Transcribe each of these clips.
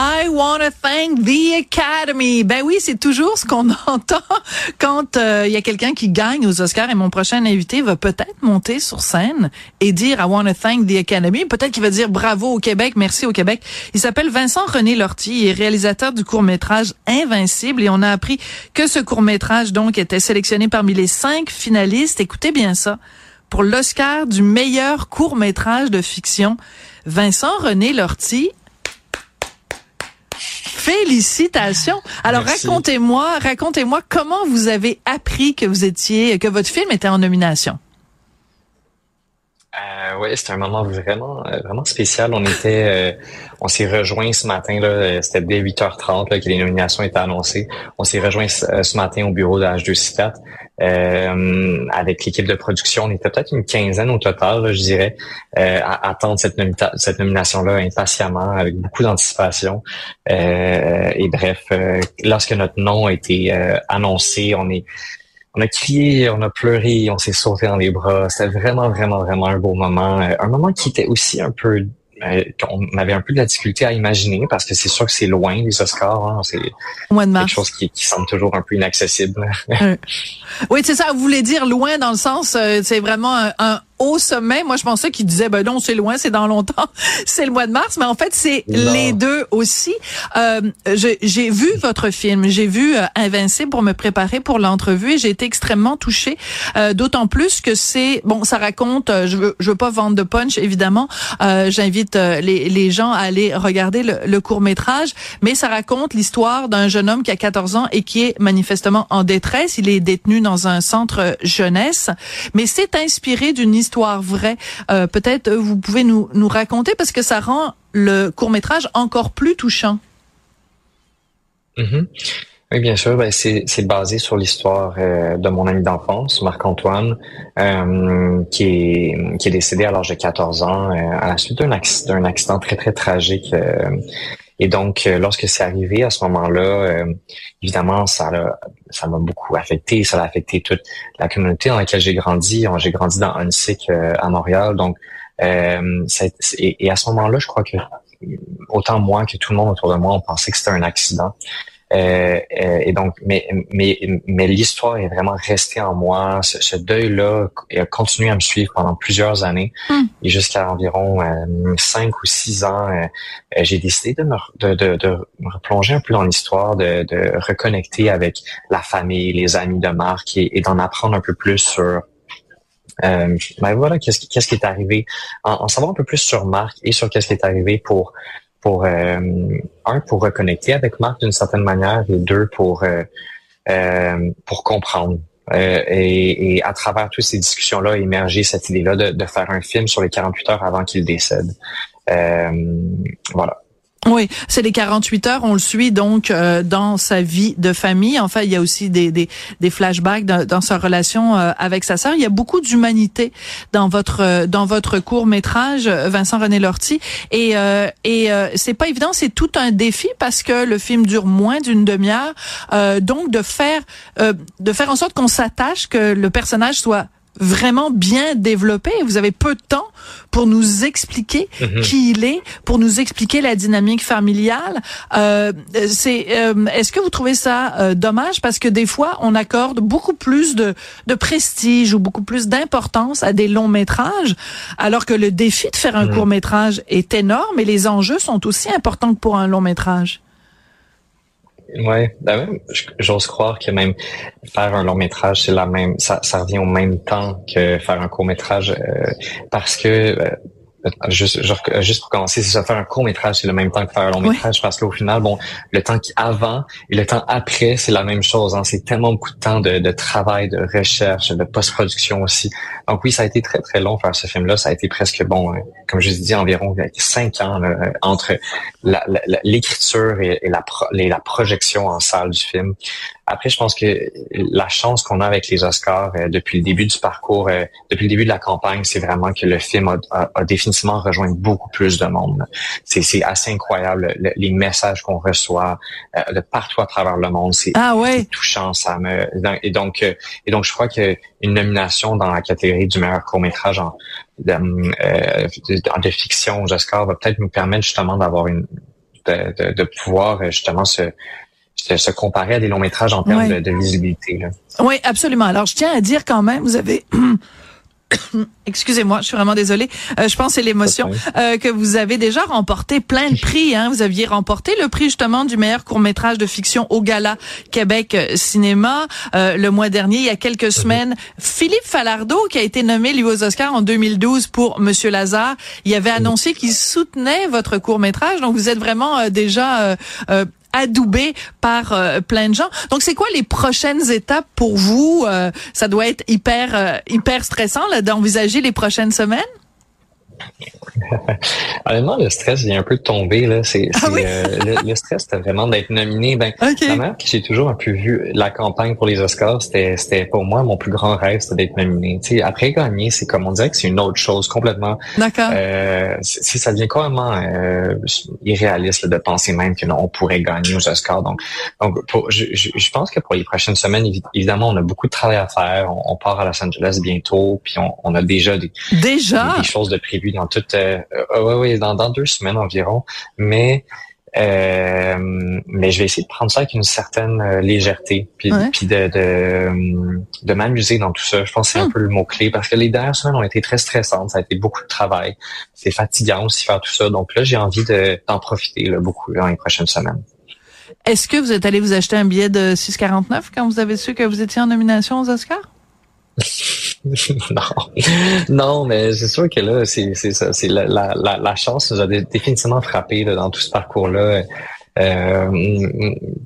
I want to thank the Academy. Ben oui, c'est toujours ce qu'on entend quand euh, il y a quelqu'un qui gagne aux Oscars et mon prochain invité va peut-être monter sur scène et dire I want to thank the Academy. Peut-être qu'il va dire bravo au Québec, merci au Québec. Il s'appelle Vincent René Lortie, il est réalisateur du court-métrage Invincible et on a appris que ce court-métrage donc était sélectionné parmi les cinq finalistes. Écoutez bien ça. Pour l'Oscar du meilleur court-métrage de fiction. Vincent René Lortie Félicitations. Alors racontez-moi, racontez-moi comment vous avez appris que vous étiez, que votre film était en nomination. Euh, oui, c'était un moment vraiment euh, vraiment spécial. On était, euh, on s'est rejoint ce matin là. C'était dès 8h30 là, que les nominations étaient annoncées. On s'est rejoint ce, matin au bureau de H2 euh, avec l'équipe de production. On était peut-être une quinzaine au total, je dirais, à attendre cette, cette nomination-là impatiemment, avec beaucoup d'anticipation. et bref, lorsque notre nom a été annoncé, on est on a crié, on a pleuré, on s'est sauté dans les bras. C'était vraiment, vraiment, vraiment un beau moment. Euh, un moment qui était aussi un peu euh, qu'on avait un peu de la difficulté à imaginer parce que c'est sûr que c'est loin les Oscars. Hein, c'est quelque chose qui, qui, semble toujours un peu inaccessible. oui, c'est ça. Vous voulez dire loin dans le sens, euh, c'est vraiment un, au sommet. Moi, je pensais qu'il disait, ben non, c'est loin, c'est dans longtemps, c'est le mois de mars. Mais en fait, c'est les deux aussi. Euh, j'ai vu votre film, j'ai vu euh, Invincible pour me préparer pour l'entrevue et j'ai été extrêmement touchée. Euh, D'autant plus que c'est, bon, ça raconte, euh, je veux, je veux pas vendre de punch, évidemment. Euh, j'invite les, les, gens à aller regarder le, le court métrage, mais ça raconte l'histoire d'un jeune homme qui a 14 ans et qui est manifestement en détresse. Il est détenu dans un centre jeunesse, mais c'est inspiré d'une histoire histoire vraie. Euh, peut-être euh, vous pouvez nous, nous raconter parce que ça rend le court métrage encore plus touchant. Mm-hmm. Oui, bien sûr. Ben, c'est, basé sur l'histoire euh, de mon ami d'enfance, Marc-Antoine, qui, est, qui est décédé à l'âge de 14 ans à la suite d'un accident, accident très, très tragique et donc, euh, lorsque c'est arrivé à ce moment-là, euh, évidemment, ça l'a, ça m'a beaucoup affecté. Ça a affecté toute la communauté dans laquelle j'ai grandi. J'ai grandi dans Hunsick euh, à Montréal. Donc, et, à ce moment-là, je crois que autant moi que tout le monde autour de moi, on pensait que c'était un accident. Euh, euh, et donc, mais mais mais l'histoire est vraiment restée en moi. Ce, deuil-là a continué à me suivre pendant plusieurs années hmm. et jusqu'à environ euh, cinq ou six ans, j'ai décidé de me de, de, de me replonger un peu dans l'histoire, de, de reconnecter avec la famille, les amis de Marc et, d'en apprendre un peu plus sur euh, ben voilà, qu'est-ce qui, qu'est-ce qui est arrivé, en, en, savoir un peu plus sur Marc et sur qu'est-ce qui est arrivé pour pour euh, un pour reconnecter avec Marc d'une certaine manière et deux pour euh, euh, pour comprendre et, et, à travers toutes ces discussions-là, émerger cette idée-là de, de, faire un film sur les 48 heures avant qu'il décède. voilà. Oui, c'est les 48 heures. On le suit donc euh, dans sa vie de famille. Enfin, il y a aussi des, des, des flashbacks dans, sa relation euh, avec sa sœur. Il y a beaucoup d'humanité dans votre euh, dans votre court métrage, Vincent René Lortie. Et et c'est pas évident. C'est tout un défi parce que le film dure moins d'une demi-heure. donc de faire de faire en sorte qu'on s'attache, que le personnage soit vraiment bien développé. Vous avez peu de temps pour nous expliquer mhm. qui il est, pour nous expliquer la dynamique familiale. Euh, c'est, euh, est-ce que vous trouvez ça euh, dommage? Parce que des fois on accorde beaucoup plus de, de prestige ou beaucoup plus d'importance à des longs métrages, alors que le défi de faire un mhm. court métrage est énorme et les enjeux sont aussi importants que pour un long métrage. Ouais, ben j'ose croire que même faire un long métrage, c'est la même, ça, ça revient au même temps que faire un court métrage, euh, parce que euh, Juste, juste pour commencer, c'est ça, faire un court métrage, c'est le même temps que faire un long métrage, parce qu'au final, bon, le temps qui avant et le temps après, c'est la même chose. Hein. C'est tellement beaucoup de temps de, de travail, de recherche, de post-production aussi. Donc oui, ça a été très très long faire ce film-là. Ça a été presque bon, hein, comme je vous ai dit, environ cinq ans entre l'écriture et, la, la projection en salle du film. Après, je pense que la chance qu'on a avec les Oscars euh, depuis le début du parcours, euh, depuis le début de la campagne, c'est vraiment que le film a, a, a définitivement rejoindre beaucoup plus de monde. C'est assez incroyable les messages qu'on reçoit de partout à travers le monde. C'est ah ouais. touchant, ça me et donc et donc je crois que une nomination dans la catégorie du meilleur court métrage en de, de, de fiction aux Oscars va peut-être nous permettre justement d'avoir une de, de, pouvoir justement se se comparer à des longs métrages en termes de, de, visibilité. Là. Oui, absolument. Alors, je tiens à dire quand même, vous avez Excusez-moi, je suis vraiment désolée. Euh, je pense c'est l'émotion euh, que vous avez déjà remporté plein de prix. Hein. Vous aviez remporté le prix justement du meilleur court métrage de fiction au Gala Québec euh, Cinéma le mois dernier. Il y a quelques mhm. semaines, Philippe Falardeau, qui a été nommé lui aux Oscars en 2012 pour Monsieur Lazare, il avait mhm. annoncé qu'il soutenait votre court métrage. Donc vous êtes vraiment déjà adoubé par euh, plein de gens. Donc c'est quoi les prochaines étapes pour vous? Euh, Ça doit être hyper euh, hyper stressant là d'envisager les prochaines semaines? Honnêtement, le stress vient un peu de tomber. Là. C'est, ah euh, le, stress, c'était vraiment d'être nominé. Ben, okay. La j'ai toujours un peu vu la campagne pour les Oscars, c'était, c'était pour moi mon plus grand rêve, c'était d'être nominé. après gagner, c'est comme on dirait que c'est une autre chose complètement. D'accord. Euh, ça devient complètement euh, irréaliste de penser même que on pourrait gagner aux Oscars. Donc, donc pour, je, je, pense que pour les prochaines semaines, évidemment, on a beaucoup de travail à faire. On, part à Los Angeles bientôt, puis on, on a déjà des, déjà? des, des choses de prévues dans toute euh, oui, dans, dans deux semaines environ. Mais euh, mais je vais essayer de prendre ça avec une certaine euh, légèreté, puis, puis de, de, de m'amuser dans tout ça. Je pense que c'est un hmm. peu le mot-clé, parce que les dernières semaines ont été très stressantes, ça a été beaucoup de travail. C'est fatigant aussi faire tout ça. Donc là, j'ai envie d'en profiter là, beaucoup dans les prochaines semaines. Est-ce que vous êtes allé vous acheter un billet de 6,49 quand vous avez su que vous étiez en nomination aux Oscars? non, non, mais c'est sûr que là, c'est ça, c'est la, la, la, chance nous a définitivement frappé dans tout ce parcours-là. Euh,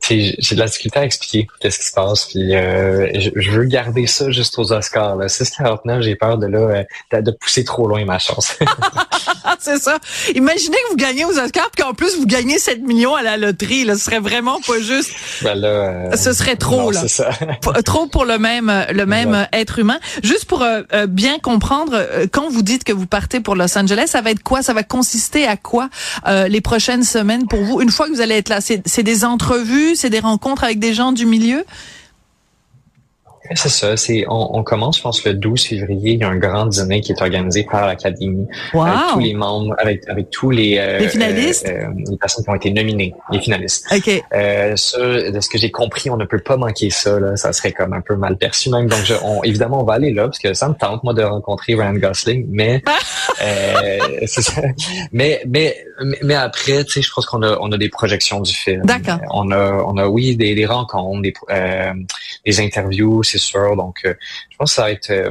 j'ai de la difficulté à expliquer qu'est-ce qui se passe. Puis euh, je, veux garder ça juste aux Oscars. 6,49, j'ai peur de là euh, de, pousser trop loin ma chance. c'est ça. Imaginez que vous gagnez aux Oscars puis qu'en plus vous gagnez 7 millions à la loterie. Là, ce serait vraiment pas juste. Ben là, euh, ce serait trop là. Ça. trop pour le même le même être humain. Juste pour bien comprendre, quand vous dites que vous partez pour Los Angeles, ça va être quoi? Ça va consister à quoi les prochaines semaines pour vous? Une fois que vous allez là? C'est des entrevues, c'est des rencontres avec des gens du milieu? C'est ça. C'est on, on, commence, je pense, le 12 février. Il y a un grand dîner qui est organisé par l'Académie avec tous les membres, avec avec tous les, euh, les finalistes, euh, euh, les personnes qui ont été nominées, les finalistes. Ok. Euh, ça, de ce que j'ai compris, on ne peut pas manquer ça. Là. Ça serait comme un peu mal perçu même. Donc, je, on, évidemment, on va aller là parce que ça me tente moi de rencontrer Ryan Gosling. Mais euh, ça. Mais mais mais après, tu sais, je pense qu'on a on a des projections du film. D'accord. On a on a oui des, des rencontres, des des interviews c'est Donc, euh, je pense que ça va être... Euh,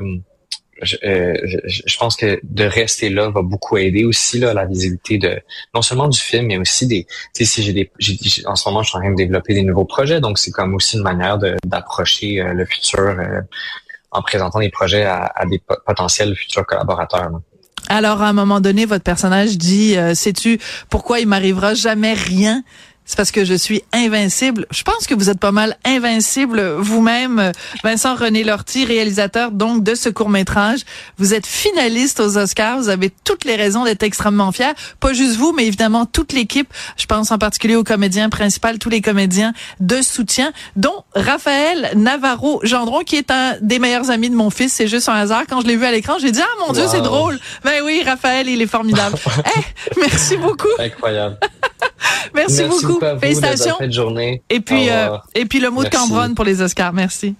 euh, je, pense que de rester là va beaucoup aider aussi là la visibilité de non seulement du film mais aussi des tu sais j'ai des en ce moment je suis en train de développer des nouveaux projets donc c'est comme aussi une manière d'approcher le futur en présentant des projets à, des potentiels futurs collaborateurs. Alors à un moment donné votre personnage dit sais-tu pourquoi il m'arrivera jamais rien c'est parce que je suis invincible. Je pense que vous êtes pas mal invincible vous-même, Vincent René Lortie, réalisateur donc de ce court-métrage. Vous êtes finaliste aux Oscars. Vous avez toutes les raisons d'être extrêmement fier. Pas juste vous, mais évidemment toute l'équipe. Je pense en particulier au comédien principal, tous les comédiens de soutien, dont Raphaël Navarro Gendron, qui est un des meilleurs amis de mon fils. C'est juste un hasard. Quand je l'ai vu à l'écran, j'ai dit ah mon Dieu, c'est drôle. Ben oui, Raphaël, il est formidable. Eh, merci beaucoup. Incroyable. Merci, beaucoup. Félicitations. journée. Et puis, euh, et puis le mot de Cambronne pour les Oscars. Merci.